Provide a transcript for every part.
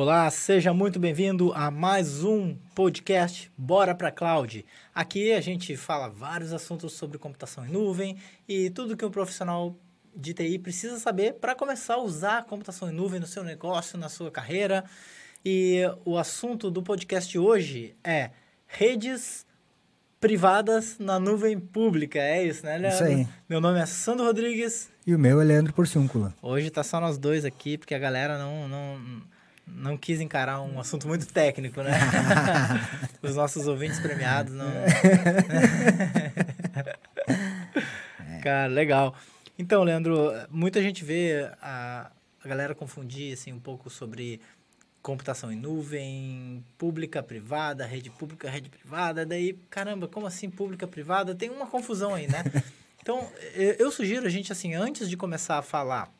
Olá, seja muito bem-vindo a mais um podcast Bora para Cloud. Aqui a gente fala vários assuntos sobre computação em nuvem e tudo que um profissional de TI precisa saber para começar a usar a computação em nuvem no seu negócio, na sua carreira. E o assunto do podcast hoje é redes privadas na nuvem pública. É isso, né, Leandro? Isso aí. Meu nome é Sandro Rodrigues. E o meu é Leandro Porciúncula. Hoje tá só nós dois aqui, porque a galera não, não, não quis encarar um assunto muito técnico, né? Os nossos ouvintes premiados não. Cara, legal. Então, Leandro, muita gente vê a, a galera confundir assim, um pouco sobre computação em nuvem, pública, privada, rede pública, rede privada. Daí, caramba, como assim pública, privada? Tem uma confusão aí, né? Então, eu sugiro a gente, assim, antes de começar a falar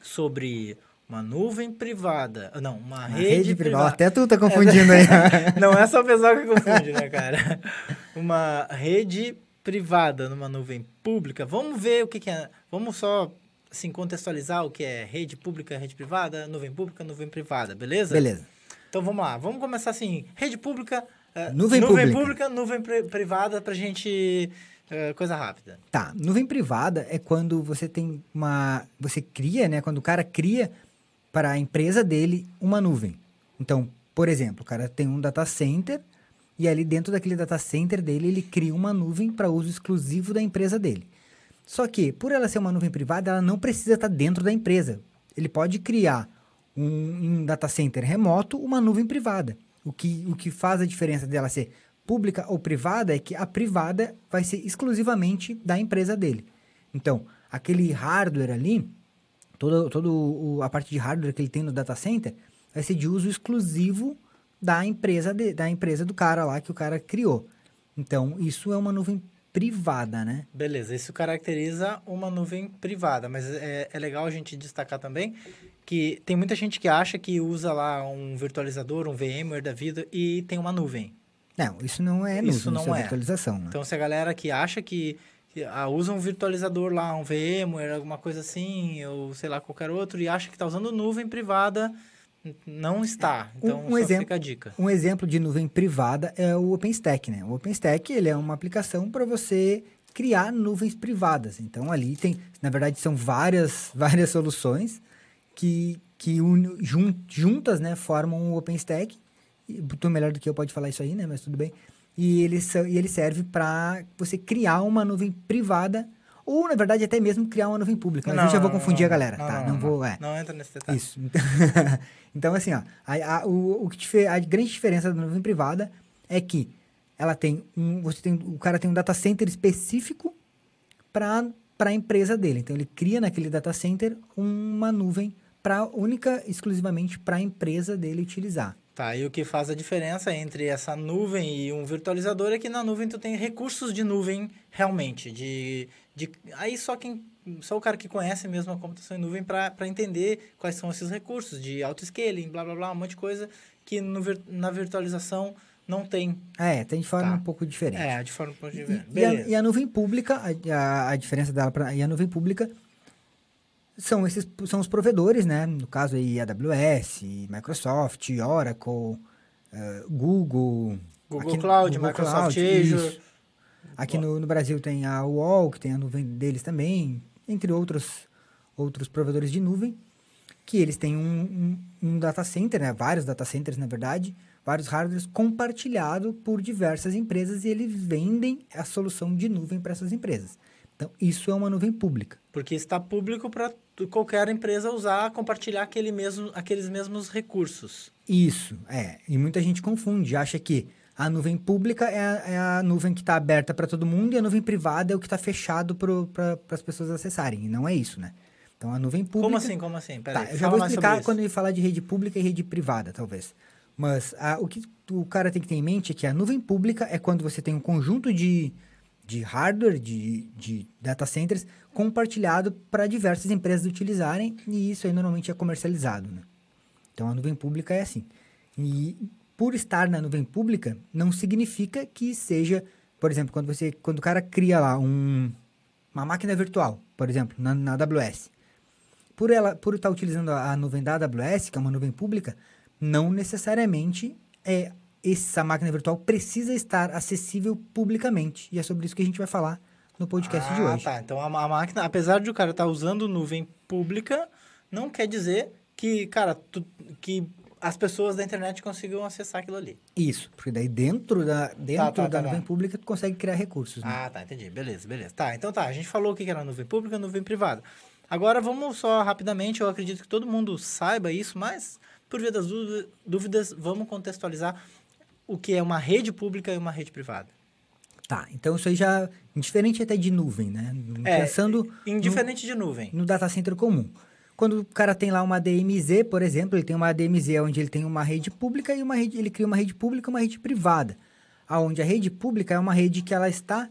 sobre uma nuvem privada. Não, uma, uma rede, rede privada. Até tu tá confundindo aí. Não é só o pessoal que confunde, né, cara? Uma rede privada numa nuvem pública. Vamos ver o que, que é. Vamos só assim, contextualizar o que é rede pública, rede privada, nuvem pública, nuvem privada, beleza? Beleza. Então vamos lá. Vamos começar assim. Rede pública. Uh, nuvem, nuvem pública. pública, nuvem pri privada pra gente. Uh, coisa rápida. Tá. Nuvem privada é quando você tem uma. Você cria, né? Quando o cara cria para a empresa dele uma nuvem. Então, por exemplo, o cara tem um data center e ali dentro daquele data center dele ele cria uma nuvem para uso exclusivo da empresa dele. Só que, por ela ser uma nuvem privada, ela não precisa estar dentro da empresa. Ele pode criar um, um data center remoto, uma nuvem privada. O que, o que faz a diferença dela ser pública ou privada é que a privada vai ser exclusivamente da empresa dele. Então, aquele hardware ali, toda, toda a parte de hardware que ele tem no data center vai ser de uso exclusivo da empresa, de, da empresa do cara lá que o cara criou. Então, isso é uma nuvem privada, né? Beleza, isso caracteriza uma nuvem privada, mas é, é legal a gente destacar também que tem muita gente que acha que usa lá um virtualizador, um VMware da vida e tem uma nuvem. Não, isso não é nuvem, isso não isso é, é virtualização. Né? Então, se a galera que acha que ah, usa um virtualizador lá, um VMware, alguma coisa assim, ou sei lá, qualquer outro, e acha que está usando nuvem privada, não está. Então, um, um exemplo, a dica. Um exemplo de nuvem privada é o OpenStack, né? O OpenStack, ele é uma aplicação para você criar nuvens privadas. Então, ali tem, na verdade, são várias, várias soluções que, que un, jun, juntas, né, formam o OpenStack. E, tu melhor do que eu pode falar isso aí, né? Mas tudo bem e ele, e ele serve para você criar uma nuvem privada ou, na verdade, até mesmo criar uma nuvem pública. Mas não, eu já vou confundir não, a galera, não, tá? Não, vou... É. Não entra nesse detalhe. Isso. então, assim, ó, a, a, o, o que a grande diferença da nuvem privada é que ela tem um... Você tem, o cara tem um data center específico para a empresa dele. Então, ele cria naquele data center uma nuvem para única, exclusivamente para a empresa dele utilizar. Tá, e o que faz a diferença entre essa nuvem e um virtualizador é que na nuvem tu tem recursos de nuvem realmente, de, de aí só quem só o cara que conhece mesmo a computação em nuvem para entender quais são esses recursos de auto-scaling, blá blá blá, um monte de coisa que no, na virtualização não tem. É, tem de forma tá. um pouco diferente. É, de forma um pouco diferente. E, e, a, e a, nuvem pública, a, a, a diferença dela para e a nuvem pública são esses são os provedores, né? No caso aí AWS, Microsoft, Oracle, uh, Google, Google aqui, Cloud, Google Microsoft Cloud, Azure. Isso. Aqui no, no, Brasil tem a UOL, que tem a nuvem deles também, entre outros outros provedores de nuvem, que eles têm um, um, um data center, né? Vários data centers, na verdade, vários hardwares compartilhado por diversas empresas e eles vendem a solução de nuvem para essas empresas. Então, isso é uma nuvem pública. Porque está público para qualquer empresa usar, compartilhar aquele mesmo, aqueles mesmos recursos. Isso, é. E muita gente confunde, acha que a nuvem pública é a, é a nuvem que está aberta para todo mundo e a nuvem privada é o que está fechado para as pessoas acessarem. E não é isso, né? Então, a nuvem pública... Como assim? Como assim? Pera tá, aí, eu já vou explicar quando ele falar de rede pública e rede privada, talvez. Mas a, o que o cara tem que ter em mente é que a nuvem pública é quando você tem um conjunto de de hardware, de, de data centers, compartilhado para diversas empresas utilizarem, e isso aí normalmente é comercializado. Né? Então a nuvem pública é assim. E por estar na nuvem pública, não significa que seja, por exemplo, quando você quando o cara cria lá um, uma máquina virtual, por exemplo, na, na AWS. Por ela por estar utilizando a, a nuvem da AWS, que é uma nuvem pública, não necessariamente é essa máquina virtual precisa estar acessível publicamente. E é sobre isso que a gente vai falar no podcast ah, de hoje. tá. Então a, a máquina, apesar de o cara estar tá usando nuvem pública, não quer dizer que, cara, tu, que as pessoas da internet consigam acessar aquilo ali. Isso, porque daí dentro da, dentro Tá, tá, da tá, nuvem tá. pública tu consegue criar recursos. Né? Ah, tá, entendi. Beleza, beleza. Tá, então tá. A gente falou o que era nuvem pública e nuvem privada. Agora vamos só rapidamente, eu acredito que todo mundo saiba isso, mas por via das dú- dúvidas, vamos contextualizar o que é uma rede pública e uma rede privada. Tá, então isso aí já, indiferente até de nuvem, né? É, Pensando Indiferente de nuvem. no data center comum. Quando o cara tem lá uma DMZ, por exemplo, ele tem uma DMZ onde ele tem uma rede pública e uma rede, ele cria uma rede pública e uma rede privada. Aonde a rede pública é uma rede que ela está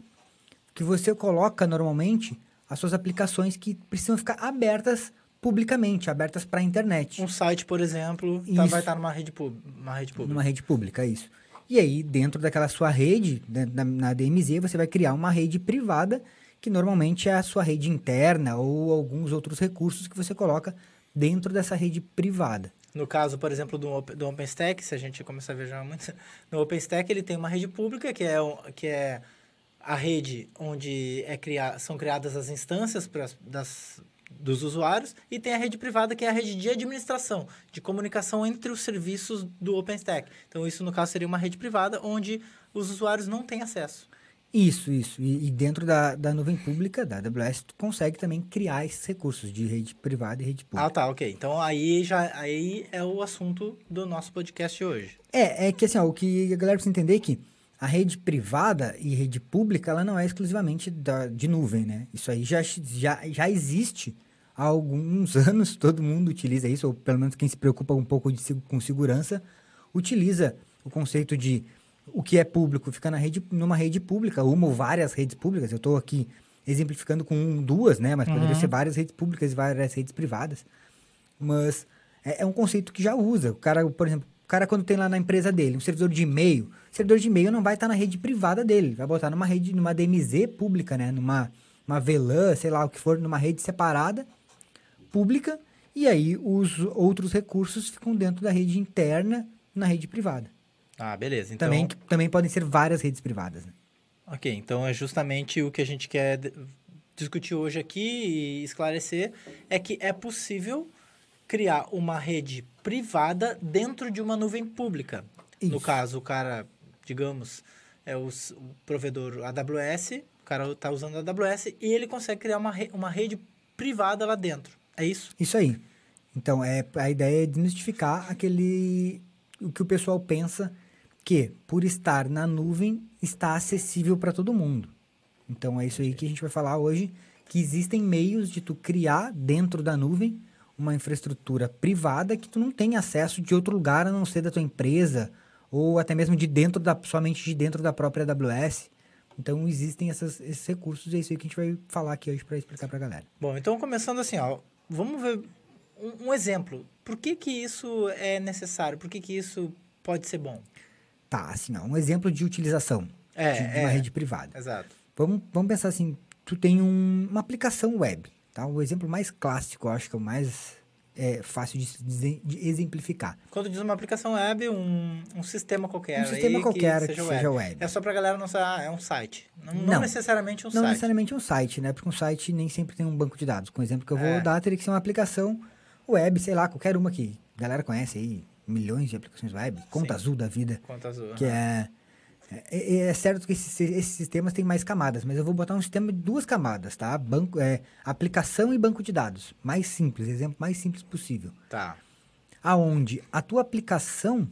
que você coloca normalmente as suas aplicações que precisam ficar abertas publicamente, abertas para a internet. Um site, por exemplo, tá- vai estar numa rede, pub- uma rede pública. Numa rede pública, é isso. E aí, dentro daquela sua rede, né, na, na DMZ, você vai criar uma rede privada, que normalmente é a sua rede interna ou alguns outros recursos que você coloca dentro dessa rede privada. No caso, por exemplo, do, do OpenStack, se a gente começar a ver já muito... No OpenStack, ele tem uma rede pública, que é, que é a rede onde é cria, são criadas as instâncias pras, das, dos usuários, e tem a rede privada, que é a rede de administração, de comunicação entre os serviços do OpenStack. Então, isso, no caso, seria uma rede privada, onde os usuários não têm acesso. Isso, isso. E, e dentro da, da nuvem pública, da AWS, tu consegue também criar esses recursos de rede privada e rede Ah, pública. tá, ok. Então, aí, já, aí é o assunto do nosso podcast hoje. É, é que assim, ó, o que a galera precisa entender é que a rede privada e rede pública, ela não é exclusivamente da, de nuvem, né? Isso aí já, já, já existe há alguns anos, todo mundo utiliza isso, ou pelo menos quem se preocupa um pouco de, com segurança, utiliza o conceito de o que é público fica na rede, numa rede pública, uma ou várias redes públicas. Eu estou aqui exemplificando com um, duas, né? Mas poderia Uhum. ser várias redes públicas e várias redes privadas. Mas é, é um conceito que já usa. O cara, por exemplo, o cara quando tem lá na empresa dele um servidor de e-mail, o servidor de e-mail não vai estar na rede privada dele, vai botar numa rede, numa DMZ pública, né? Numa uma VLAN, sei lá o que for, numa rede separada, pública, e aí os outros recursos ficam dentro da rede interna na rede privada. Ah, beleza. Então, Também, também podem ser várias redes privadas. Né? Ok, então é justamente o que a gente quer discutir hoje aqui e esclarecer é que é possível criar uma rede privada dentro de uma nuvem pública. No Isso. caso, o cara, digamos, é o provedor AWS, o cara está usando a AWS e ele consegue criar uma, re- uma rede privada lá dentro. É isso? Isso aí. Então, é, a ideia é desmistificar aquele. o que o pessoal pensa que, por estar na nuvem, está acessível para todo mundo. Então, é isso aí que a gente vai falar hoje, que existem meios de tu criar dentro da nuvem uma infraestrutura privada que tu não tem acesso de outro lugar a não ser da tua empresa ou até mesmo de dentro da somente de dentro da própria AWS. Então existem essas- esses recursos e é isso aí que a gente vai falar aqui hoje para explicar para a galera. Bom, então começando assim, ó, vamos ver um, um exemplo. Por que que isso é necessário? Por que que isso pode ser bom? Tá, assim, ó, um exemplo de utilização É, de, de é. uma rede privada. Exato. Vamos, vamos pensar assim, tu tem um- uma aplicação web, tá? O exemplo mais clássico, eu acho que é o mais é, fácil de, de exemplificar. Quando diz uma aplicação web, um, um sistema qualquer. Um sistema qualquer que seja web. É só pra galera não saber, ah, é um site. Não, não Não. necessariamente um não site. necessariamente um site, né? Porque um site nem sempre tem um banco de dados. Com o exemplo que eu vou É. dar, teria que ser uma aplicação web, sei lá, qualquer uma que a galera conhece aí, milhões de aplicações web, Conta Sim. Azul da vida. Conta azul. que é, é, é certo que esses, esses sistemas têm mais camadas, mas eu vou botar um sistema de duas camadas, tá? Banco, é, aplicação e banco de dados. Mais simples, exemplo mais simples possível. Tá. Aonde a tua aplicação,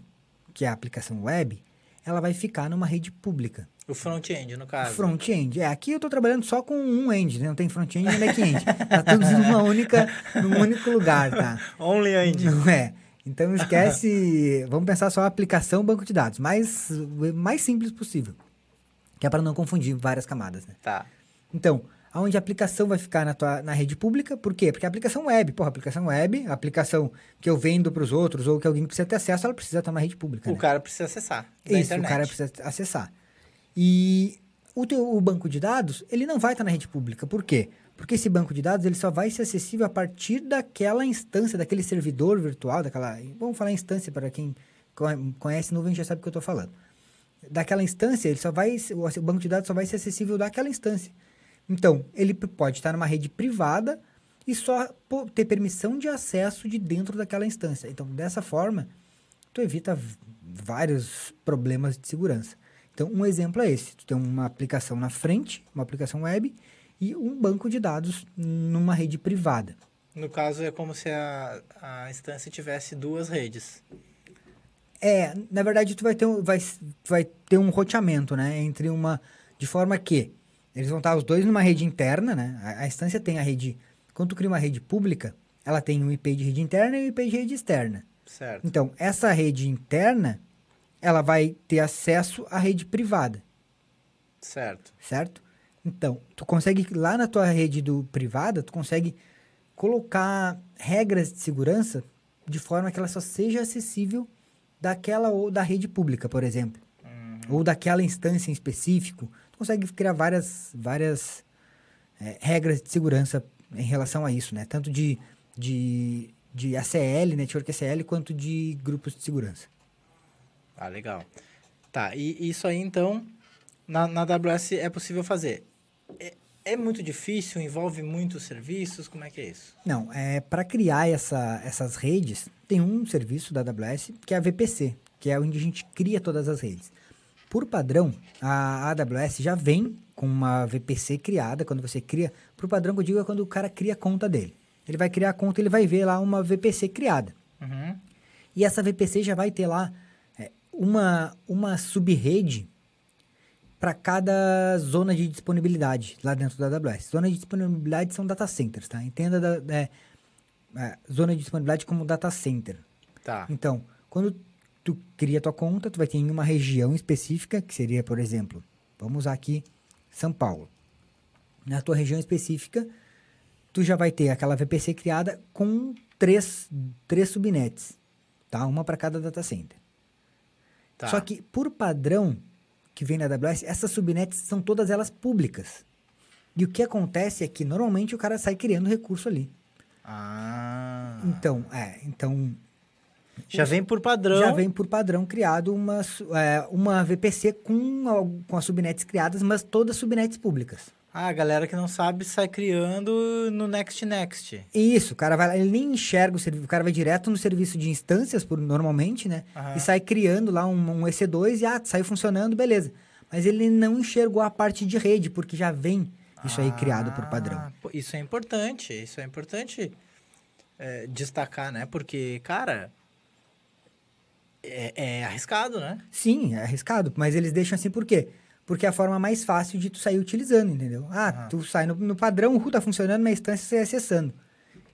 que é a aplicação web, ela vai ficar numa rede pública. O front-end, no caso. Front-end. É, aqui eu estou trabalhando só com um end, né? não tem front-end nem back-end. tá tudo numa única, num único lugar, tá? Only end. Não é. Então esquece. vamos pensar só a aplicação banco de dados. Mais, mais simples possível. Que é para não confundir várias camadas, né? Tá. Então, aonde a aplicação vai ficar na, tua, na rede pública, por quê? Porque a aplicação web, porra, a aplicação web, a aplicação que eu vendo para os outros ou que alguém precisa ter acesso, ela precisa estar na rede pública. O né? cara precisa acessar. Isso, internet. o cara precisa acessar. E o, teu, o banco de dados, ele não vai estar na rede pública. Por quê? Porque esse banco de dados ele só vai ser acessível a partir daquela instância, daquele servidor virtual, daquela. Vamos falar instância para quem conhece nuvem já sabe o que eu estou falando. Daquela instância, ele só vai, o banco de dados só vai ser acessível daquela instância. Então, ele pode estar numa rede privada e só ter permissão de acesso de dentro daquela instância. Então, dessa forma, tu evita vários problemas de segurança. Então, um exemplo é esse. Tu tem uma aplicação na frente, uma aplicação web, e um banco de dados numa rede privada. No caso, é como se a, a instância tivesse duas redes. É, na verdade, tu vai ter, vai, vai ter um roteamento, né? Entre uma... De forma que eles vão estar os dois numa rede interna, né? A, a instância tem a rede... Quando tu cria uma rede pública, ela tem um IP de rede interna e um IP de rede externa. Certo. Então, essa rede interna, ela vai ter acesso à rede privada. Certo. Certo? Então, tu consegue, lá na tua rede do privada, tu consegue colocar regras de segurança de forma que ela só seja acessível daquela ou da rede pública, por exemplo. Uhum. Ou daquela instância em específico. Tu consegue criar várias, várias é, regras de segurança em relação a isso, né? Tanto de, de, de ACL, Network ACL, quanto de grupos de segurança. Ah, legal. Tá, e isso aí, então, na, na AWS é possível fazer. É, é muito difícil, envolve muitos serviços, como é que é isso? Não, é para criar essa, essas redes, tem um serviço da AWS que é a VPC, que é onde a gente cria todas as redes. Por padrão, a AWS já vem com uma VPC criada, quando você cria, por padrão que eu digo é quando o cara cria a conta dele. Ele vai criar a conta, ele vai ver lá uma VPC criada. Uhum. E essa VPC já vai ter lá é, uma, uma subrede para cada zona de disponibilidade lá dentro da AWS. Zona de disponibilidade são data centers, tá? Entenda da, é, é, zona de disponibilidade como data center. Tá. Então, quando tu cria tua conta, tu vai ter em uma região específica, que seria, por exemplo, vamos usar aqui São Paulo. Na tua região específica, tu já vai ter aquela VPC criada com três, três subnets, tá? Uma para cada data center. Tá. Só que, por padrão, que vem na AWS, essas subnets são todas elas públicas. E o que acontece é que normalmente o cara sai criando recurso ali. Ah. Então, é, então já vem por padrão. Já vem por padrão criado uma, é, uma VPC com, com as subnets criadas, mas todas subnets públicas. Ah, a galera que não sabe sai criando no Next Next. Isso, o cara vai ele nem enxerga o serviço, o cara vai direto no serviço de instâncias, por, normalmente, né? Uhum. E sai criando lá um, um EC2 e ah, saiu funcionando, beleza. Mas ele não enxergou a parte de rede, porque já vem isso aí criado por padrão. Ah, isso é importante, isso é importante é, destacar, né? Porque, cara, é, é, arriscado, né? Sim, é arriscado, mas eles deixam assim por quê? Porque é a forma mais fácil de tu sair utilizando, entendeu? Ah, ah. tu sai no, no, padrão, o RU tá funcionando, na instância você acessando.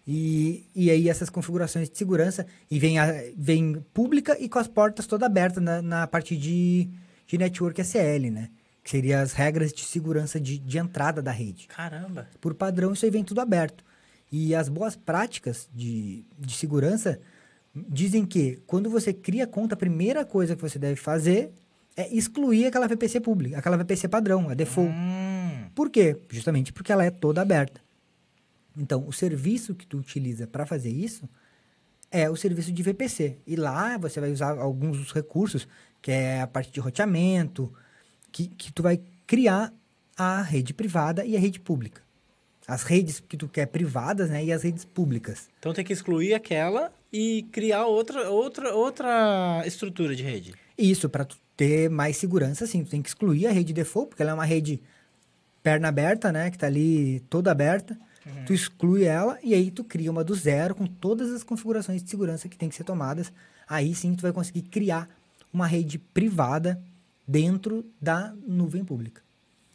E, e aí essas configurações de segurança, e vem, a, vem pública e com as portas toda aberta na, na parte de, de network SL, né? Que seria as regras de segurança de, de entrada da rede. Caramba! Por padrão, isso aí vem tudo aberto. E as boas práticas de, de segurança dizem que quando você cria conta, a primeira coisa que você deve fazer é excluir aquela VPC pública, aquela VPC padrão, a default. Hum. Por quê? Justamente porque ela é toda aberta. Então, o serviço que tu utiliza para fazer isso é o serviço de VPC. E lá você vai usar alguns dos recursos, que é a parte de roteamento, que, que tu vai criar a rede privada e a rede pública. As redes que tu quer privadas, né, e as redes públicas. Então tem que excluir aquela e criar outra outra outra estrutura de rede. Isso para tu ter mais segurança, sim. Tu tem que excluir a rede default, porque ela é uma rede perna aberta, né? Que tá ali toda aberta. Uhum. Tu exclui ela e aí tu cria uma do zero com todas as configurações de segurança que tem que ser tomadas. Aí sim tu vai conseguir criar uma rede privada dentro da nuvem pública.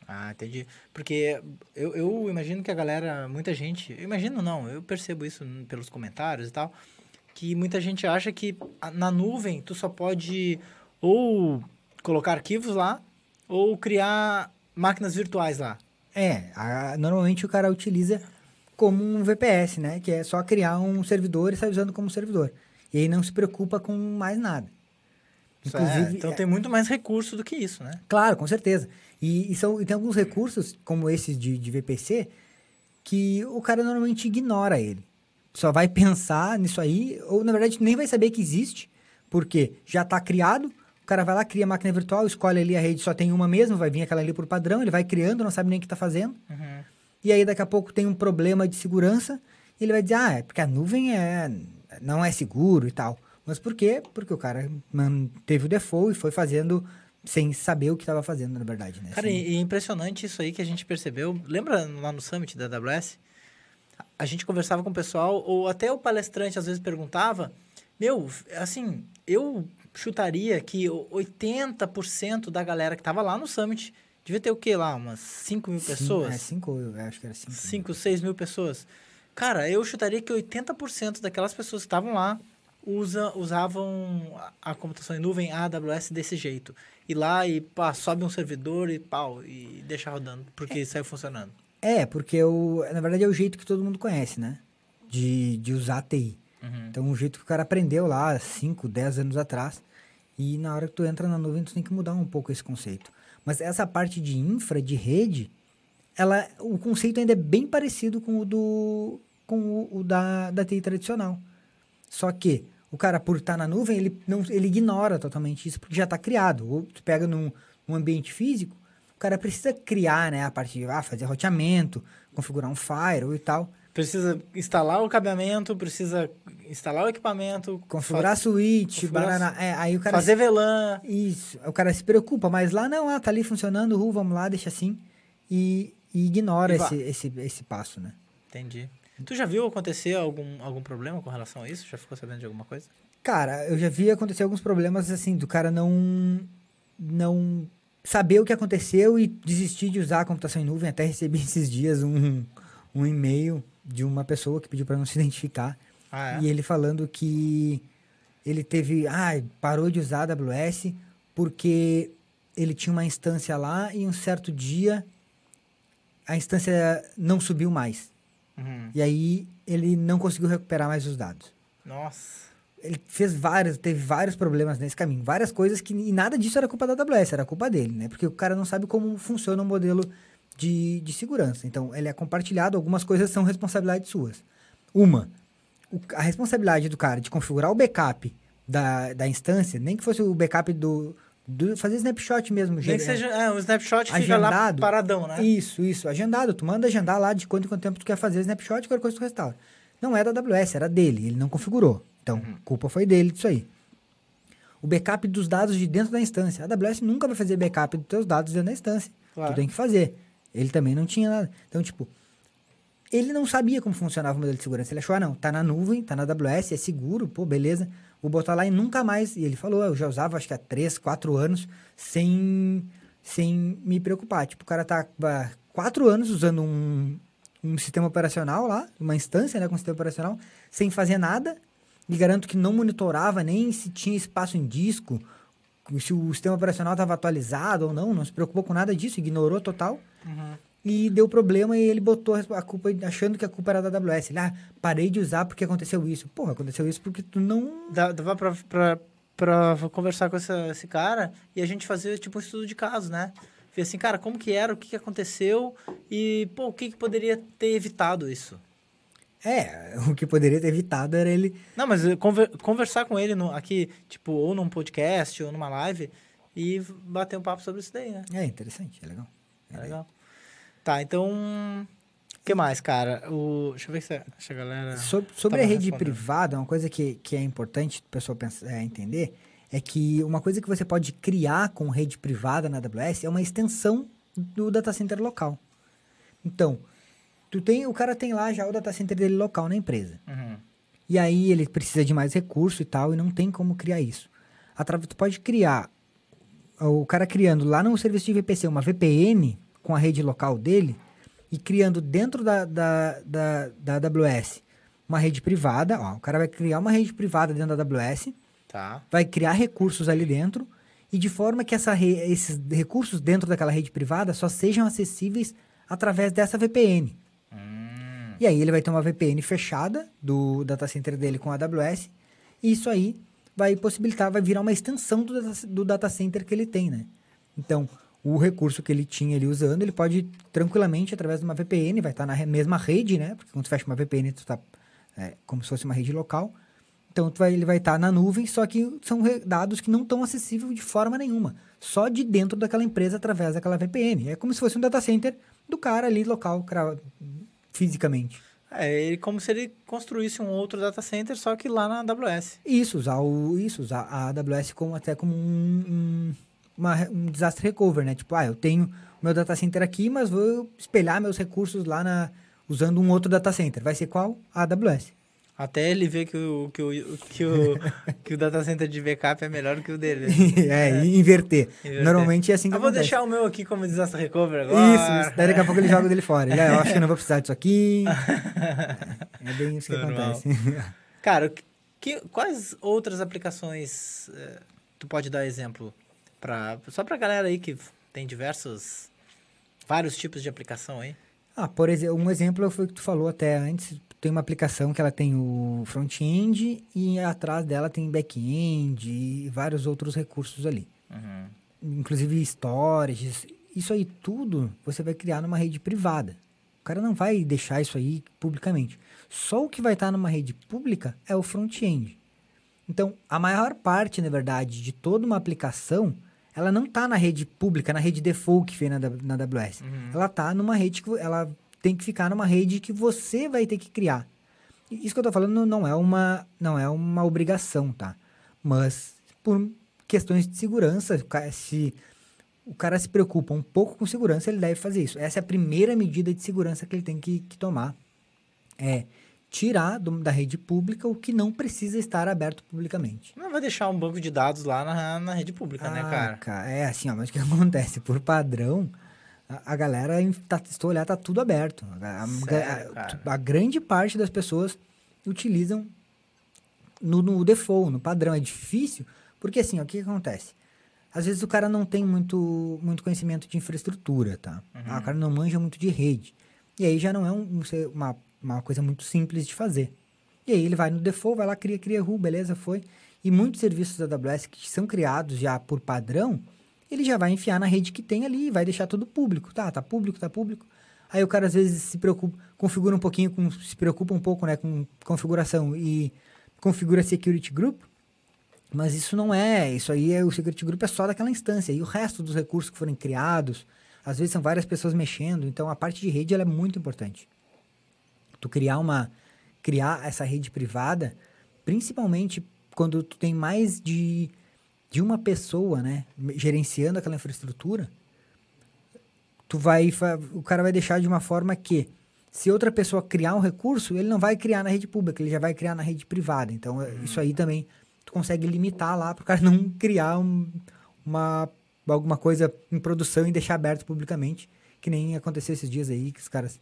Ah, entendi. Porque eu, eu imagino que a galera, muita gente, eu imagino não, eu percebo isso pelos comentários e tal, que muita gente acha que na nuvem tu só pode ou colocar arquivos lá ou criar máquinas virtuais lá. É, a, normalmente o cara utiliza como um VPS, né? Que é só criar um servidor e sair usando como servidor. E aí não se preocupa com mais nada. É, Inclusive, é, então tem muito mais recurso do que isso, né? Claro, com certeza. E, e, são, e tem alguns recursos, como esses de, de VPC, que o cara normalmente ignora ele. Só vai pensar nisso aí, ou na verdade nem vai saber que existe, porque já está criado, o cara vai lá, cria a máquina virtual, escolhe ali a rede, só tem uma mesmo, vai vir aquela ali por padrão, ele vai criando, não sabe nem o que está fazendo. Uhum. E aí daqui a pouco tem um problema de segurança, e ele vai dizer, ah, é porque a nuvem é, não é seguro e tal. Mas por quê? Porque o cara teve o default e foi fazendo sem saber o que estava fazendo, na verdade, né? Cara, Sem- e é impressionante isso aí que a gente percebeu. Lembra lá no Summit da AWS? A gente conversava com o pessoal, ou até o palestrante às vezes perguntava: Meu, assim, eu chutaria que o- 80% da galera que estava lá no Summit devia ter o quê lá? Umas 5 mil Sim, pessoas? É, cinco, eu acho que era cinco. 5, 6 mil pessoas. Cara, eu chutaria que 80% daquelas pessoas que estavam lá usa, usavam a, a computação em nuvem, a AWS, desse jeito. Ir lá e pá, sobe um servidor e pau, e deixa rodando, porque saiu funcionando. É, porque o, na verdade é o jeito que todo mundo conhece, né? De, de usar a TI. Uhum. Então, o jeito que o cara aprendeu lá 5, 10 anos atrás. E na hora que tu entra na nuvem, tu tem que mudar um pouco esse conceito. Mas essa parte de infra, de rede, ela, o conceito ainda é bem parecido com o do com o, o da, da TI tradicional. Só que o cara, por estar na nuvem, ele, não, ele ignora totalmente isso, porque já está criado. Ou tu pega num, ambiente físico, o cara precisa criar, né? A parte de ah, fazer roteamento, configurar um firewall e tal. Precisa instalar o cabeamento, precisa instalar o equipamento, Configurar a suíte, configurar banana, é, aí o cara fazer VLAN. Isso, o cara se preocupa, mas lá não, ah, tá ali funcionando, uh, vamos lá, deixa assim. E, e ignora E esse, esse, esse passo, né? Entendi. Tu já viu acontecer algum, algum problema com relação a isso? Já ficou sabendo de alguma coisa? Cara, eu já vi acontecer alguns problemas assim, do cara não, não saber o que aconteceu e desistir de usar a computação em nuvem. Até recebi esses dias um, um e-mail de uma pessoa que pediu para não se identificar. Ah, E ele falando que ele teve. Ah, parou de usar a AWS porque ele tinha uma instância lá e um certo dia a instância não subiu mais. Uhum. E aí ele não conseguiu recuperar mais os dados. Nossa. Ele fez vários, teve vários problemas nesse caminho, várias coisas que e nada disso era culpa da AWS, era culpa dele, né? Porque o cara não sabe como funciona o modelo de, de segurança. Então, ele é compartilhado, algumas coisas são responsabilidades suas. Uma, o- a responsabilidade do cara de configurar o backup da, da instância, nem que fosse o backup do, do fazer snapshot mesmo, Nem ge- que seja é, um snapshot que fica lá Agendado. paradão, né? isso, isso, agendado. Tu manda agendar lá de quanto em quanto tempo tu quer fazer snapshot, qualquer coisa tu restaura. Não é da AWS, era dele, ele não configurou. Então, culpa foi dele disso aí. O backup dos dados de dentro da instância. A AWS nunca vai fazer backup dos teus dados dentro da instância. Claro. Tu tem que fazer. Ele também não tinha nada. Então, tipo, ele não sabia como funcionava o modelo de segurança. Ele achou, ah, não, tá na nuvem, tá na AWS, é seguro, pô, beleza. Vou botar lá e nunca mais. E ele falou, "Ah, eu já usava acho que há 3, 4 anos sem, sem me preocupar. Tipo, o cara tá há 4 anos usando um, um sistema operacional lá, uma instância, né, com sistema operacional, sem fazer nada. E garanto que não monitorava nem se tinha espaço em disco, se o sistema operacional estava atualizado ou não, não se preocupou com nada disso, ignorou total. Uhum. E deu problema e ele botou a culpa, achando que a culpa era da AWS. Ele, ah, parei de usar porque aconteceu isso. Porra, aconteceu isso porque tu não. Dava pra, pra, pra conversar com essa- esse cara e a gente fazer tipo um estudo de caso, né? Ver assim, cara, como que era, o que, que aconteceu e, pô, o que, que poderia ter evitado isso? É, o que poderia ter evitado era ele. Não, mas eh, conver- conversar com ele no- aqui, tipo, ou num podcast ou numa live e bater um papo sobre isso daí, né? É interessante, é legal. É legal. Tá, então. O que mais, cara? O... Deixa eu ver se a, se a galera. Sob- sobre a rede privada, uma coisa que, que é importante o pessoal pensar, é, entender é que uma coisa que você pode criar com rede privada na AWS é uma extensão do data center local. Então, tu tem, o cara tem lá já o data center dele local na empresa. Uhum. E aí ele precisa de mais recurso e tal, e não tem como criar isso. Atra- Tu pode criar, o cara criando lá no serviço de VPC uma VPN com a rede local dele e criando dentro da, da, da, da AWS uma rede privada. Ó, o cara vai criar uma rede privada dentro da AWS, Tá. vai criar recursos ali dentro e de forma que essa re- esses recursos dentro daquela rede privada só sejam acessíveis através dessa VPN. Hum. E aí ele vai ter uma VPN fechada do data center dele com a AWS. E isso aí vai possibilitar, vai virar uma extensão do data, do data center que ele tem, né? Então, o recurso que ele tinha ali usando, ele pode tranquilamente, através de uma VPN, vai estar na mesma rede, né? Porque quando tu fecha uma VPN, tu está é, como se fosse uma rede local. Então vai, ele vai estar na nuvem, só que são dados que não estão acessíveis de forma nenhuma. Só de dentro daquela empresa através daquela VPN. É como se fosse um data center do cara ali local, fisicamente. É como se ele construísse um outro data center, só que lá na AWS. Isso, usar, o, isso, usar a AWS como, até como um, um, uma, um disaster recovery, né? Tipo, ah, eu tenho meu data center aqui, mas vou espelhar meus recursos lá na, usando um outro data center. Vai ser qual? A AWS. Até ele ver que o, que o, que o, que o data center de backup é melhor que o dele. é, é. Inverter. inverter. Normalmente é assim que Eu acontece. vou deixar o meu aqui como disaster recovery agora. Isso, isso. Daí daqui a pouco ele joga dele fora. Ele, ah, eu acho que não vou precisar disso aqui. é bem isso que Normal. acontece. Cara, que, quais outras aplicações eh, tu pode dar exemplo? Pra, só pra galera aí que tem diversos, vários tipos de aplicação aí. Ah, por exemplo, um exemplo foi o que tu falou até antes. Tem uma aplicação que ela tem o front-end e atrás dela tem back-end e vários outros recursos ali. Uhum. Inclusive storage. Isso aí tudo você vai criar numa rede privada. O cara não vai deixar isso aí publicamente. Só o que vai estar numa rede pública é o front-end. Então, a maior parte, na verdade, de toda uma aplicação ela não está na rede pública, na rede default que fez na, na AWS. Uhum. Ela está numa rede que ela tem que ficar numa rede que você vai ter que criar. Isso que eu estou falando não é uma não é uma obrigação, tá? Mas por questões de segurança, se o cara se preocupa um pouco com segurança, ele deve fazer isso. Essa é a primeira medida de segurança que ele tem que, que tomar. É tirar do, da rede pública o que não precisa estar aberto publicamente. Não vai deixar um banco de dados lá na, na rede pública, né, ah, né, cara? É assim, ó, mas o que acontece? Por padrão, a, a galera, tá, se tu olhar, tá tudo aberto. A, Sério, a, a, grande parte das pessoas utilizam no, no default, no padrão. É difícil, porque assim, ó, o que, que acontece? Às vezes o cara não tem muito, muito conhecimento de infraestrutura, tá? Uhum. Ah, o cara não manja muito de rede. E aí já não é um, uma uma coisa muito simples de fazer. E aí ele vai no default, vai lá, cria, cria RU, beleza, foi. E muitos serviços da AWS que são criados já por padrão, ele já vai enfiar na rede que tem ali, vai deixar tudo público. Tá, tá público, tá público. Aí o cara às vezes se preocupa, configura um pouquinho, com, se preocupa um pouco né, com configuração e configura security group, mas isso não é, isso aí é o security group é só daquela instância. E o resto dos recursos que forem criados, às vezes são várias pessoas mexendo, então a parte de rede ela é muito importante tu criar uma criar essa rede privada, principalmente quando tu tem mais de, de uma pessoa, né, gerenciando aquela infraestrutura, tu vai o cara vai deixar de uma forma que se outra pessoa criar um recurso, ele não vai criar na rede pública, ele já vai criar na rede privada. Então, uhum. isso aí também tu consegue limitar lá para o cara não criar um, uma alguma coisa em produção e deixar aberto publicamente, que nem aconteceu esses dias aí que os caras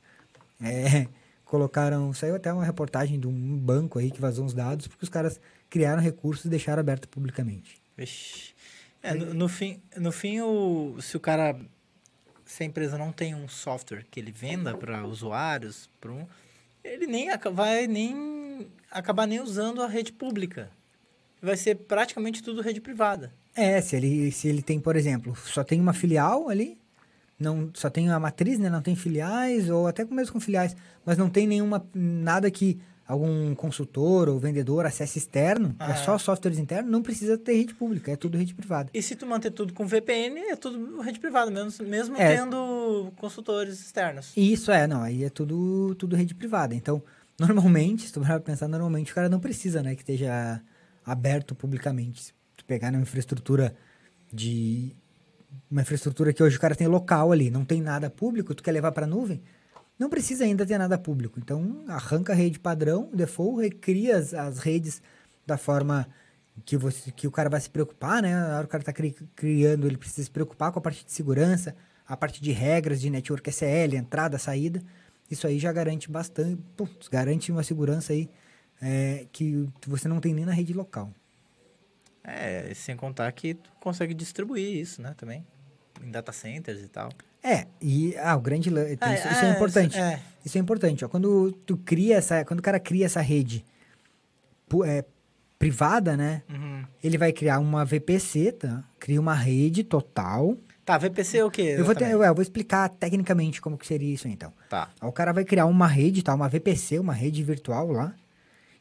é, colocaram. Saiu até uma reportagem de um banco aí que vazou uns dados, porque os caras criaram recursos e deixaram aberto publicamente. Vixe. É, no, no, fim, no fim o, se o cara. Se a empresa não tem um software que ele venda para usuários, pra um, ele nem vai nem acabar nem usando a rede pública. Vai ser praticamente tudo rede privada. É, se ele, se ele tem, por exemplo, só tem uma filial ali, não só tem a matriz, né? Não tem filiais ou até mesmo com filiais, mas não tem nenhuma nada que algum consultor ou vendedor acesse externo, é ah, é só softwares internos, não precisa ter rede pública, é tudo rede privada. E se tu manter tudo com VPN, é tudo rede privada, mesmo, mesmo é, tendo consultores externos. Isso é, não, aí é tudo, tudo rede privada. Então, normalmente, se tu vai pensar, normalmente o cara não precisa, né, que esteja aberto publicamente. Se tu pegar uma infraestrutura de uma infraestrutura que hoje o cara tem local ali, não tem nada público, tu quer levar para a nuvem, não precisa ainda ter nada público. Então, arranca a rede padrão, default, recria as, as redes da forma que, você, que o cara vai se preocupar, né? Na hora que o cara está cri, criando, ele precisa se preocupar com a parte de segurança, a parte de regras de network SL, entrada, saída. Isso aí já garante bastante, putz, garante uma segurança aí é, que você não tem nem na rede local. É, sem contar que tu consegue distribuir isso, né, também. Em data centers e tal. É, e ah, o grande ah, isso, isso é, é, importante. É. Isso é importante. Ó, quando tu cria essa, quando o cara cria essa rede é, privada, né? Uhum. Ele vai criar uma VPC, tá? Cria uma rede total. Tá, VPC é o quê? Eu vou, ter- exatamente? eu vou explicar tecnicamente como que seria isso então. Tá. O cara vai criar uma rede, tá? Uma VPC, uma rede virtual lá.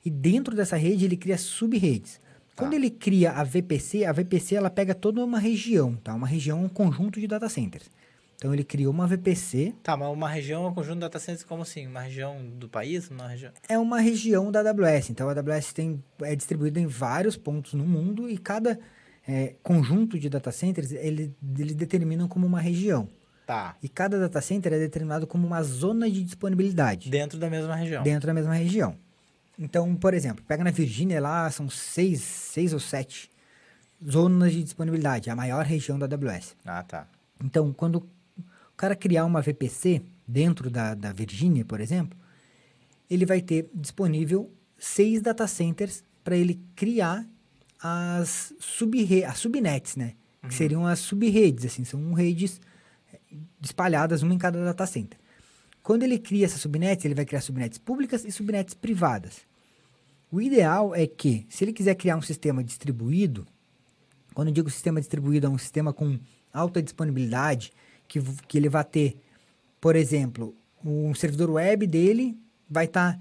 E dentro dessa rede ele cria sub-redes. Quando Tá. ele cria a VPC, a VPC ela pega toda uma região, tá? Uma região, um conjunto de data centers. Então ele criou uma VPC, Tá, mas uma região é um conjunto de data centers como assim? Uma região do país? Uma região... é uma região da AWS. Então a AWS tem, é distribuída em vários pontos no mundo e cada é, conjunto de data centers ele, eles determinam como uma região. Tá. E cada data center é determinado como uma zona de disponibilidade. Dentro da mesma região. dentro da mesma região. Então, por exemplo, pega na Virgínia lá, são seis, seis ou sete zonas de disponibilidade, a maior região da AWS. Ah, tá. Então, quando o cara criar uma VPC dentro da, da Virgínia, por exemplo, ele vai ter disponível seis data centers para ele criar as, sub as subnets, né? Que seriam as subredes, assim, são redes espalhadas, uma em cada data center. Quando ele cria essas subnets, ele vai criar subnets públicas e subnets privadas. O ideal é que, se ele quiser criar um sistema distribuído, quando eu digo sistema distribuído, é um sistema com alta disponibilidade, que, que ele vai ter, por exemplo, um servidor web dele vai estar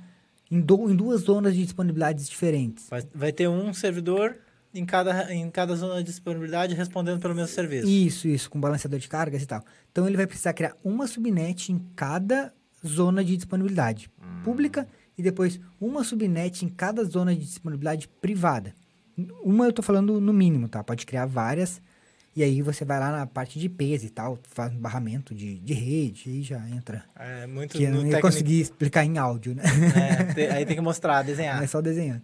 em, do- em duas zonas de disponibilidades diferentes. Vai, vai ter um servidor em cada, em cada zona de disponibilidade respondendo pelo mesmo serviço. Isso, isso, com balanceador de cargas e tal. Então ele vai precisar criar uma subnet em cada zona de disponibilidade pública e depois uma subnet em cada zona de disponibilidade privada. Uma eu tô falando no mínimo, tá? Pode criar várias. E aí você vai lá na parte de IPs e tal, faz um barramento de, de rede, aí já entra. É muito Que eu não ia técnico- conseguir explicar em áudio, né? É, te- aí tem que mostrar, desenhar. É só desenhando.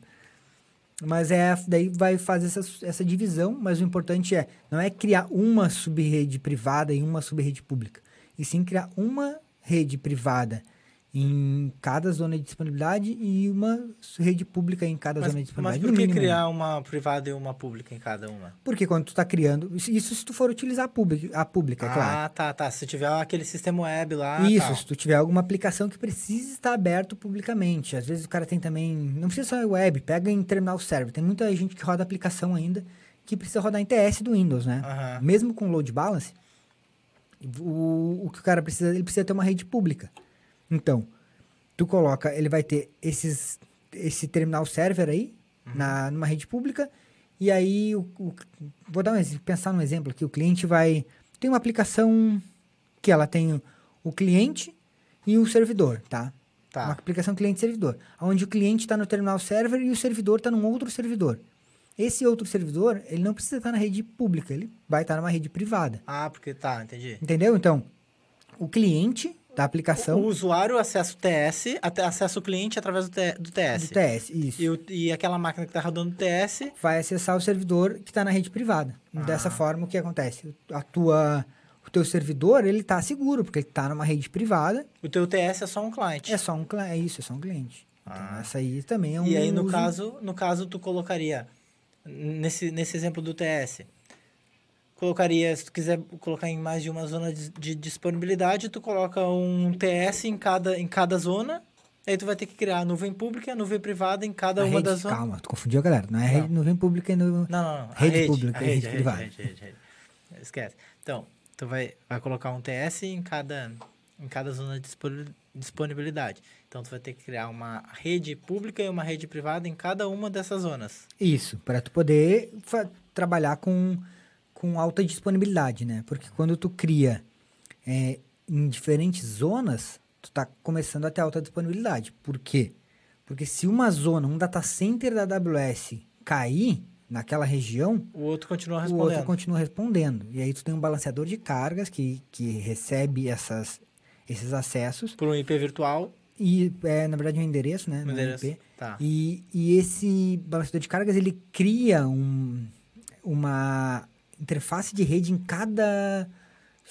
Mas é, daí vai fazer essa, essa divisão, mas o importante é, não é criar uma subrede privada e uma subrede pública, e sim criar uma rede privada em cada zona de disponibilidade e uma rede pública em cada Mas, zona de mas disponibilidade. por no que mínimo, né? criar uma privada e uma pública em cada uma? Porque quando tu está criando, isso- se tu for utilizar a pública, a pública é claro. Ah, tá, tá. Se tiver aquele sistema web lá. Isso, se tu tiver alguma aplicação que precise estar aberto publicamente. Às vezes o cara tem também. Não precisa só web, pega em terminal server. Tem muita gente que roda aplicação ainda que precisa rodar em TS do Windows, né? Aham. Mesmo com load balance, o, o que o cara precisa, ele precisa ter uma rede pública. Então, tu coloca, ele vai ter esses, esse terminal server aí, na, numa rede pública, e aí, o, o- vou dar um, pensar num exemplo aqui, o cliente vai, tem uma aplicação que ela tem o, o cliente e o servidor, tá? Tá. Uma aplicação cliente-servidor, onde o cliente está no terminal server e o servidor está num outro servidor. Esse outro servidor, ele não precisa estar na rede pública, ele vai estar numa rede privada. Ah, porque tá, entendi. Entendeu? Então, o cliente da aplicação O usuário acessa o TS, até acessa o cliente através do, do TS. do TS, isso, E, o- e aquela máquina que tá rodando o TS, vai acessar o servidor que está na rede privada. Ah. Dessa forma, o que acontece? A tua, o teu servidor, ele está seguro, porque ele está numa rede privada, o teu TS é só um cliente. é só um cliente, é isso, é só um cliente. Então, Ah. essa aí também é um E aí, no uso- caso, no caso, tu colocaria, nesse, nesse exemplo do TS, colocaria, se tu quiser colocar em mais de uma zona de, de disponibilidade, tu coloca um TS em cada, em cada zona, aí tu vai ter que criar a nuvem pública e a nuvem privada em cada a uma rede, das zonas. calma, tu confundiu a galera, não é rede nuvem pública e no... Não, não, não. Rede rede pública e rede, privada. Rede, rede, rede. Esquece. Então, tu vai, vai colocar um TS em cada, em cada zona de disponi- disponibilidade. Então, tu vai ter que criar uma rede pública e uma rede privada em cada uma dessas zonas. Isso, para tu poder trabalhar com, com alta disponibilidade, né? Porque quando tu cria é, em diferentes zonas, tu tá começando a ter alta disponibilidade. Por quê? Porque se uma zona, um data center da AWS cair naquela região, O outro continua o respondendo. outro continua respondendo. E aí tu tem um balanceador de cargas que, que recebe essas, esses acessos. Por um IP virtual. E é, na verdade, um endereço, né? Um é endereço. IP. Tá. E, e esse balanceador de cargas, ele cria um, uma interface de rede em cada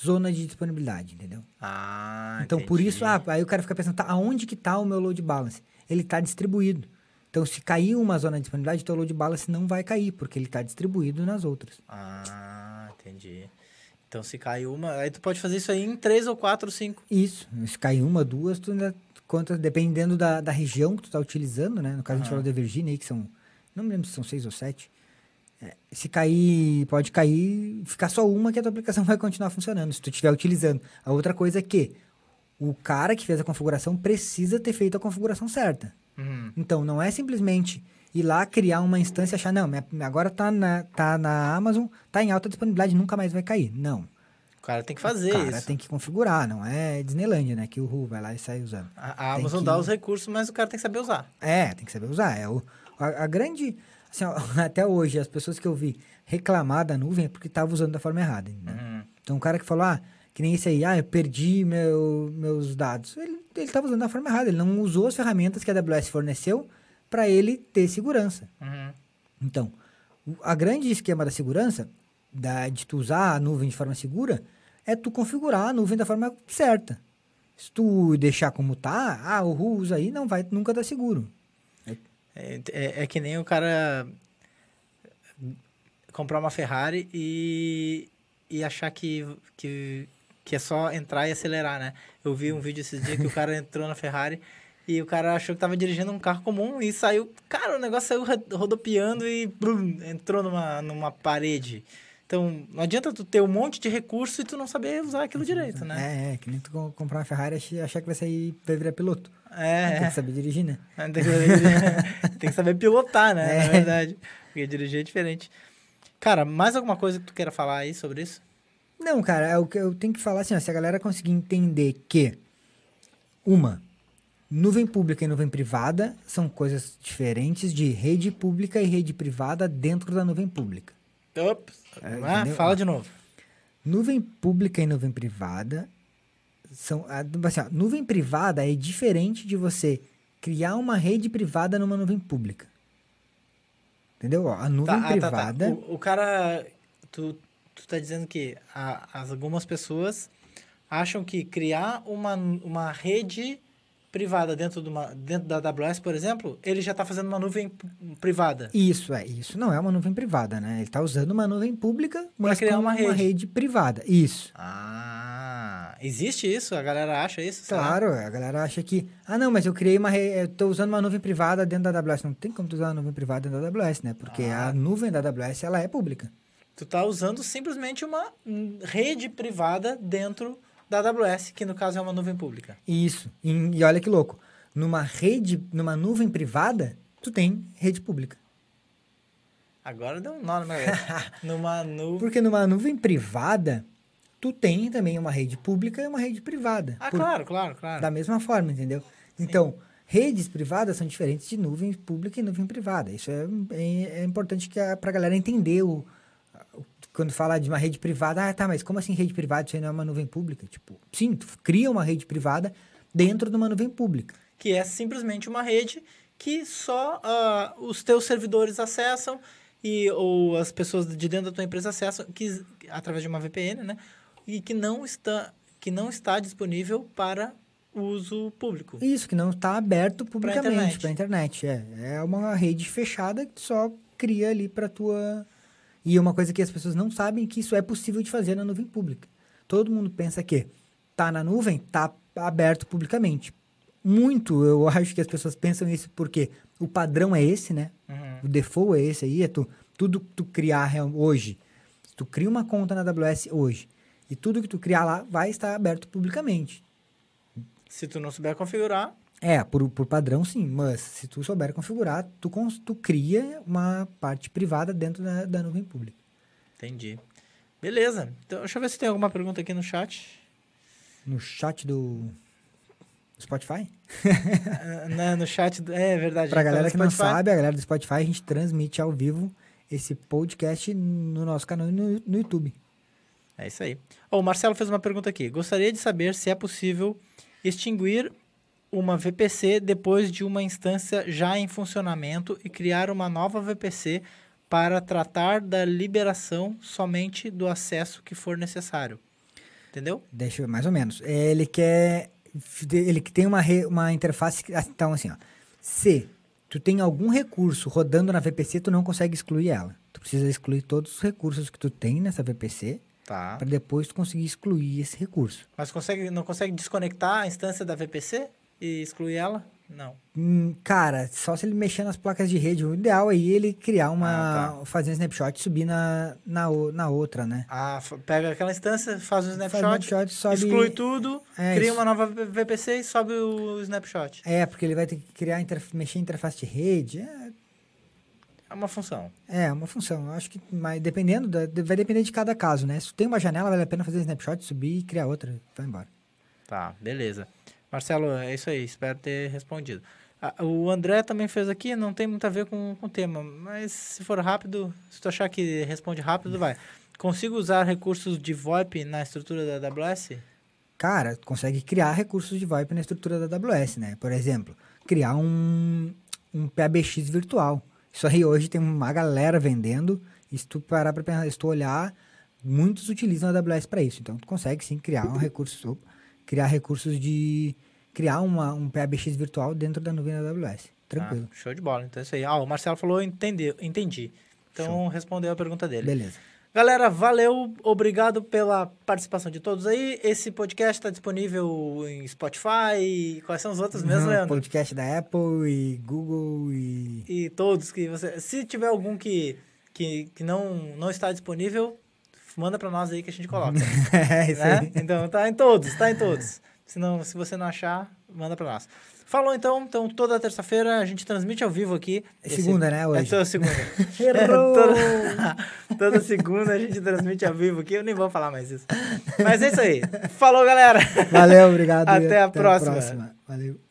zona de disponibilidade, entendeu? Ah, então, por entendi. isso, ah, aí o cara fica pensando, tá, aonde que tá o meu load balance? Ele está distribuído. Então, se cair uma zona de disponibilidade, teu load balance não vai cair, porque ele está distribuído nas outras. Ah, entendi. Então, se cai uma... Aí tu pode fazer isso aí em três ou quatro, cinco. Isso. Se cair uma, duas, tu ainda conta, dependendo da, da região que tu está utilizando, né? No caso, a gente falou da Virgínia aí, que são, não me lembro se são seis ou sete. Se cair, pode cair, ficar só uma que a tua aplicação vai continuar funcionando, se tu estiver utilizando. A outra coisa é que o cara que fez a configuração precisa ter feito a configuração certa. Uhum. Então, não é simplesmente ir lá criar uma instância e achar, não, minha- agora tá na, tá na Amazon, tá em alta disponibilidade, nunca mais vai cair. Não. O cara tem que fazer o cara isso. tem que configurar, não é Disneylandia, né? Que o Ru vai lá e sai usando. A, a Amazon que- dá os recursos, mas o cara tem que saber usar. É, tem que saber usar. É o, a, a grande. Assim, até hoje, as pessoas que eu vi reclamar da nuvem é porque estavam usando da forma errada. entendeu? Uhum. Então, o cara que falou, ah, que nem esse aí, ah, eu perdi meu, meus dados. Ele estava usando da forma errada. Ele não usou as ferramentas que a AWS forneceu para ele ter segurança. Uhum. Então, o- a grande esquema da segurança, da, de tu usar a nuvem de forma segura, é tu configurar a nuvem da forma certa. Se tu deixar como tá, ah, o Ru usa aí, não vai nunca dar seguro. É, é- é que nem o cara comprar uma Ferrari e, e achar que, que, que é só entrar e acelerar, né? Eu vi um vídeo esses dias que o cara entrou na Ferrari e o cara achou que tava dirigindo um carro comum e saiu... Cara, o negócio saiu ro- rodopiando e brum, entrou numa, numa parede. Então, não adianta tu ter um monte de recurso e tu não saber usar aquilo direito, né? É, é, que nem tu co- comprar uma Ferrari e ach- achar que vai sair, vai virar piloto. É, Tem que saber dirigir, né? Tem que saber, tem que saber pilotar, né? É. Na verdade. Porque dirigir é diferente. Cara, mais alguma coisa que tu queira falar aí sobre isso? Não, cara, é o que eu tenho que falar assim, ó, se a galera conseguir entender que, uma, nuvem pública e nuvem privada são coisas diferentes de rede pública e rede privada dentro da nuvem pública. Ops. É, ah, fala de novo. Nuvem pública e nuvem privada são. Assim, ó, nuvem privada é diferente de você criar uma rede privada numa nuvem pública. Entendeu? Ó, a nuvem Tá, ah, tá, tá. privada. O, o cara. Tu, tu tá dizendo que a- as, algumas pessoas acham que criar uma, uma rede privada dentro, de uma, dentro da AWS, por exemplo, ele já tá fazendo uma nuvem privada. Isso, é. Isso não é uma nuvem privada, né? Ele está usando uma nuvem pública, mas criar com uma rede. privada. Isso. Ah, existe isso? A galera acha isso? Claro, a galera acha que. Ah, não, mas eu criei uma. Re... Eu tô usando uma nuvem privada dentro da AWS. Não tem como tu usar uma nuvem privada dentro da AWS, né? Porque Ah. a nuvem da AWS ela é pública. Tu tá usando simplesmente uma rede privada dentro da AWS, que no caso é uma nuvem pública. Isso. E, e olha que louco. Numa rede, numa nuvem privada, tu tem rede pública. Agora deu um nó na minha. Numa nuvem. Porque numa nuvem privada, tu tem também uma rede pública e uma rede privada. Ah, Por- claro, claro, claro. Da mesma forma, entendeu? Então, redes privadas são diferentes de nuvem pública e nuvem privada. Isso é, é, é importante que a, galera entender o, o- quando fala de uma rede privada, ah, tá, mas como assim rede privada? Isso aí não é uma nuvem pública? Tipo, sim, tu cria uma rede privada dentro de uma nuvem pública. Que é simplesmente uma rede que só ah, os teus servidores acessam e ou as pessoas de dentro da tua empresa acessam que, através de uma VPN, né? E que não está que não está disponível para uso público. Isso, que não está aberto publicamente internet. para a internet. É, é uma rede fechada que tu só cria ali para tua. E é uma coisa que as pessoas não sabem que isso é possível de fazer na nuvem pública. Todo mundo pensa que tá na nuvem, tá aberto publicamente. Muito, eu acho que as pessoas pensam isso porque o padrão é esse, né? Uhum. O default é esse aí, é tu, tudo que tu criar hoje. Se tu cria uma conta na AWS hoje e tudo que tu criar lá vai estar aberto publicamente. Se tu não souber configurar, É, por, por padrão sim, mas se tu souber configurar, tu, tu cria uma parte privada dentro da, da nuvem pública. entendi. Beleza. Então, deixa eu ver se tem alguma pergunta aqui no chat. No chat do Spotify? Ah, né, no chat. do- É verdade. Pra então, galera no que não sabe, a galera do Spotify, a gente transmite ao vivo esse podcast no nosso canal no, no YouTube. É isso aí. Ó, o Marcelo fez uma pergunta aqui. Gostaria de saber se é possível extinguir uma VPC depois de uma instância já em funcionamento e criar uma nova VPC para tratar da liberação somente do acesso que for necessário. Entendeu? Deixa eu ver, mais ou menos. Ele quer. Ele que tem uma, re- uma interface. que- Então, assim, ó. Se tu tem algum recurso rodando na VPC, tu não consegue excluir ela. Tu precisa excluir todos os recursos que tu tem nessa VPC Tá. para depois tu conseguir excluir esse recurso. Mas consegue, não consegue desconectar a instância da VPC e excluir ela? Não. Hum, cara, só se ele mexer nas placas de rede. O ideal aí é ele criar uma. Ah, fazer um snapshot e subir na, na, na outra, né? Ah, pega aquela instância, faz um Faz snapshot, snapshot, sobe. exclui tudo, É, cria uma nova VPC e sobe o snapshot. É, porque ele vai ter que criar, mexer em interface de rede. É, É uma função. é uma função. Eu acho que, mas dependendo, da- vai depender de cada caso, né? Se tem uma janela, vale a pena fazer snapshot, subir e criar outra. Vai embora. Tá, beleza. Marcelo, é isso aí, espero ter respondido. Ah, o André também fez aqui, não tem muito a ver com, com o tema, mas se for rápido, se tu achar que responde rápido, vai. Consigo usar recursos de VoIP na estrutura da AWS? Cara, consegue criar recursos de VoIP na estrutura da AWS, né? Por exemplo, criar um, um PABX virtual. Isso aí hoje tem uma galera vendendo. E se tu parar pra pensar, se tu olhar, muitos utilizam a AWS para isso. Então, tu consegue sim criar um recurso, criar recursos de criar uma, um PABX virtual dentro da nuvem da AWS. Tranquilo. Ah, show de bola, então é isso aí. Ah, o Marcelo falou, entendeu, entendi. Então respondeu a pergunta dele. Beleza. Galera, valeu, obrigado pela participação de todos aí. Esse podcast está disponível em Spotify. Quais são os outros mesmo, Uhum, Leandro? Podcast da Apple e Google e E todos que você. Se tiver algum que, que, que não, não está disponível, manda para nós aí que a gente coloca. é isso né? aí. Então tá em todos, tá em todos. Se, não, se você não achar, manda para nós. Falou então, então toda terça-feira a gente transmite ao vivo aqui. É segunda, né, É hoje? toda segunda. Errou! toda, toda segunda a gente transmite ao vivo aqui. Eu nem vou falar mais isso. Mas é isso aí. Falou, galera. Valeu, obrigado. e Até a próxima. Valeu.